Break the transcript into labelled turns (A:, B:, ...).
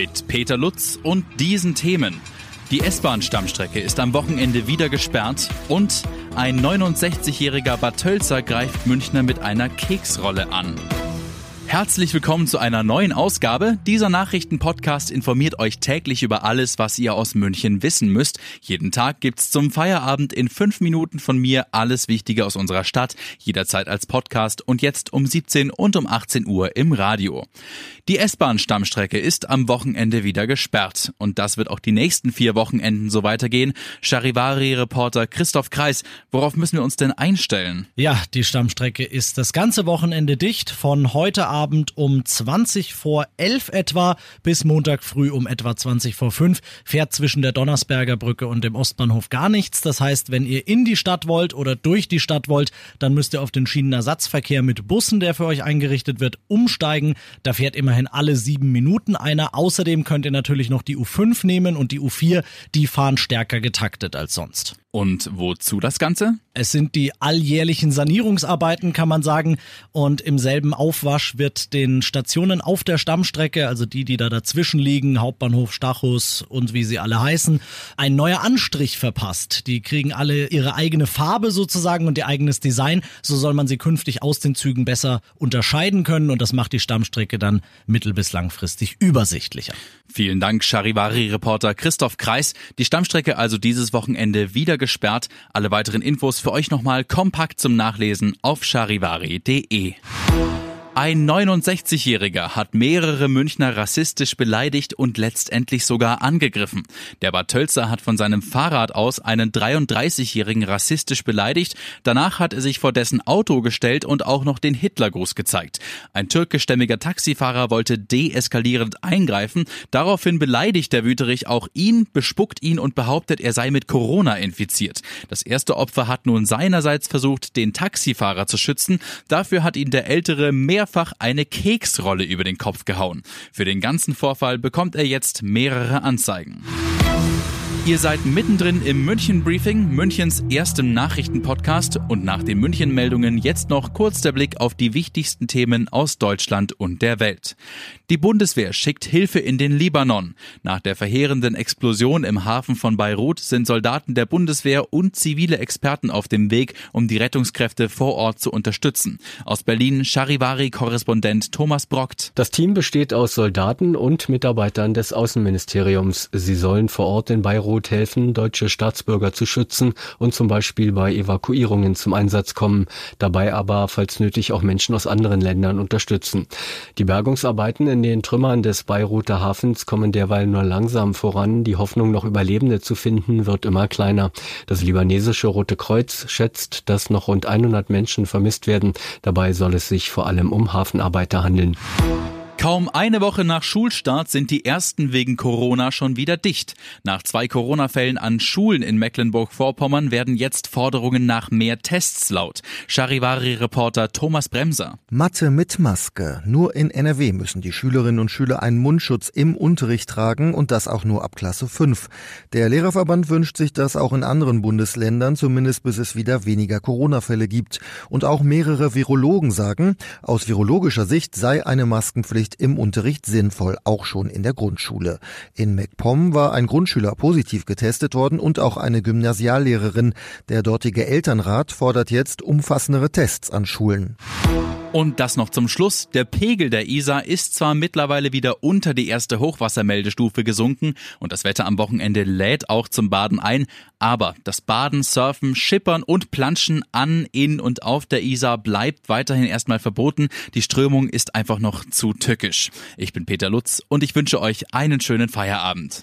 A: Mit Peter Lutz und diesen Themen. Die S-Bahn-Stammstrecke ist am Wochenende wieder gesperrt und ein 69-jähriger Bad Tölzer greift Münchner mit einer Keksrolle an. Herzlich willkommen zu einer neuen Ausgabe. Dieser Nachrichtenpodcast informiert euch täglich über alles, was ihr aus München wissen müsst. Jeden Tag gibt's zum Feierabend in fünf Minuten von mir alles Wichtige aus unserer Stadt, jederzeit als Podcast und jetzt um 17 und um 18 Uhr im Radio. Die S-Bahn-Stammstrecke ist am Wochenende wieder gesperrt und das wird auch die nächsten vier Wochenenden so weitergehen. Charivari-Reporter Christoph Kreis, worauf müssen wir uns denn einstellen?
B: Ja, die Stammstrecke ist das ganze Wochenende dicht von heute Abend Abend um 20 vor 11 etwa bis Montag früh um etwa 20 vor 5 fährt zwischen der Donnersberger Brücke und dem Ostbahnhof gar nichts. Das heißt, wenn ihr in die Stadt wollt oder durch die Stadt wollt, dann müsst ihr auf den Schienenersatzverkehr mit Bussen, der für euch eingerichtet wird, umsteigen. Da fährt immerhin alle sieben Minuten einer. Außerdem könnt ihr natürlich noch die U5 nehmen und die U4, die fahren stärker getaktet als sonst.
A: Und wozu das Ganze?
B: Es sind die alljährlichen Sanierungsarbeiten, kann man sagen. Und im selben Aufwasch wird den Stationen auf der Stammstrecke, also die, die da dazwischen liegen, Hauptbahnhof, Stachus und wie sie alle heißen, ein neuer Anstrich verpasst. Die kriegen alle ihre eigene Farbe sozusagen und ihr eigenes Design. So soll man sie künftig aus den Zügen besser unterscheiden können. Und das macht die Stammstrecke dann mittel- bis langfristig übersichtlicher.
A: Vielen Dank, Charivari-Reporter Christoph Kreis. Die Stammstrecke also dieses Wochenende wieder gesperrt. Alle weiteren Infos für euch nochmal kompakt zum Nachlesen auf charivari.de. Ein 69-Jähriger hat mehrere Münchner rassistisch beleidigt und letztendlich sogar angegriffen. Der Bad Tölzer hat von seinem Fahrrad aus einen 33-Jährigen rassistisch beleidigt. Danach hat er sich vor dessen Auto gestellt und auch noch den Hitlergruß gezeigt. Ein türkischstämmiger Taxifahrer wollte deeskalierend eingreifen. Daraufhin beleidigt der Wüterich auch ihn, bespuckt ihn und behauptet, er sei mit Corona infiziert. Das erste Opfer hat nun seinerseits versucht, den Taxifahrer zu schützen. Dafür hat ihn der Ältere mehr mehrfach eine Keksrolle über den Kopf gehauen. Für den ganzen Vorfall bekommt er jetzt mehrere Anzeigen. Ihr seid mittendrin im München Briefing, Münchens erstem Nachrichtenpodcast und nach den München Meldungen jetzt noch kurz der Blick auf die wichtigsten Themen aus Deutschland und der Welt. Die Bundeswehr schickt Hilfe in den Libanon. Nach der verheerenden Explosion im Hafen von Beirut sind Soldaten der Bundeswehr und zivile Experten auf dem Weg, um die Rettungskräfte vor Ort zu unterstützen. Aus Berlin Charivari-Korrespondent Thomas Brockt.
C: Das Team besteht aus Soldaten und Mitarbeitern des Außenministeriums. Sie sollen vor Ort in Beirut helfen, deutsche Staatsbürger zu schützen und zum Beispiel bei Evakuierungen zum Einsatz kommen, dabei aber, falls nötig, auch Menschen aus anderen Ländern unterstützen. Die Bergungsarbeiten in den Trümmern des Beiruter Hafens kommen derweil nur langsam voran. Die Hoffnung, noch Überlebende zu finden, wird immer kleiner. Das libanesische Rote Kreuz schätzt, dass noch rund 100 Menschen vermisst werden. Dabei soll es sich vor allem um Hafenarbeiter handeln.
A: Kaum eine Woche nach Schulstart sind die ersten wegen Corona schon wieder dicht. Nach zwei Corona-Fällen an Schulen in Mecklenburg-Vorpommern werden jetzt Forderungen nach mehr Tests laut. Charivari-Reporter Thomas Bremser.
D: Mathe mit Maske. Nur in NRW müssen die Schülerinnen und Schüler einen Mundschutz im Unterricht tragen und das auch nur ab Klasse 5. Der Lehrerverband wünscht sich das auch in anderen Bundesländern, zumindest bis es wieder weniger Corona-Fälle gibt. Und auch mehrere Virologen sagen, aus virologischer Sicht sei eine Maskenpflicht Unterricht im Unterricht sinnvoll, auch schon in der Grundschule. In MacPom war ein Grundschüler positiv getestet worden und auch eine Gymnasiallehrerin. Der dortige Elternrat fordert jetzt umfassendere Tests an Schulen.
A: Und das noch zum Schluss. Der Pegel der Isar ist zwar mittlerweile wieder unter die erste Hochwassermeldestufe gesunken und das Wetter am Wochenende lädt auch zum Baden ein, aber das Baden, Surfen, Schippern und Planschen an, in und auf der Isar bleibt weiterhin erstmal verboten. Die Strömung ist einfach noch zu tückisch. Ich bin Peter Lutz und ich wünsche euch einen schönen Feierabend.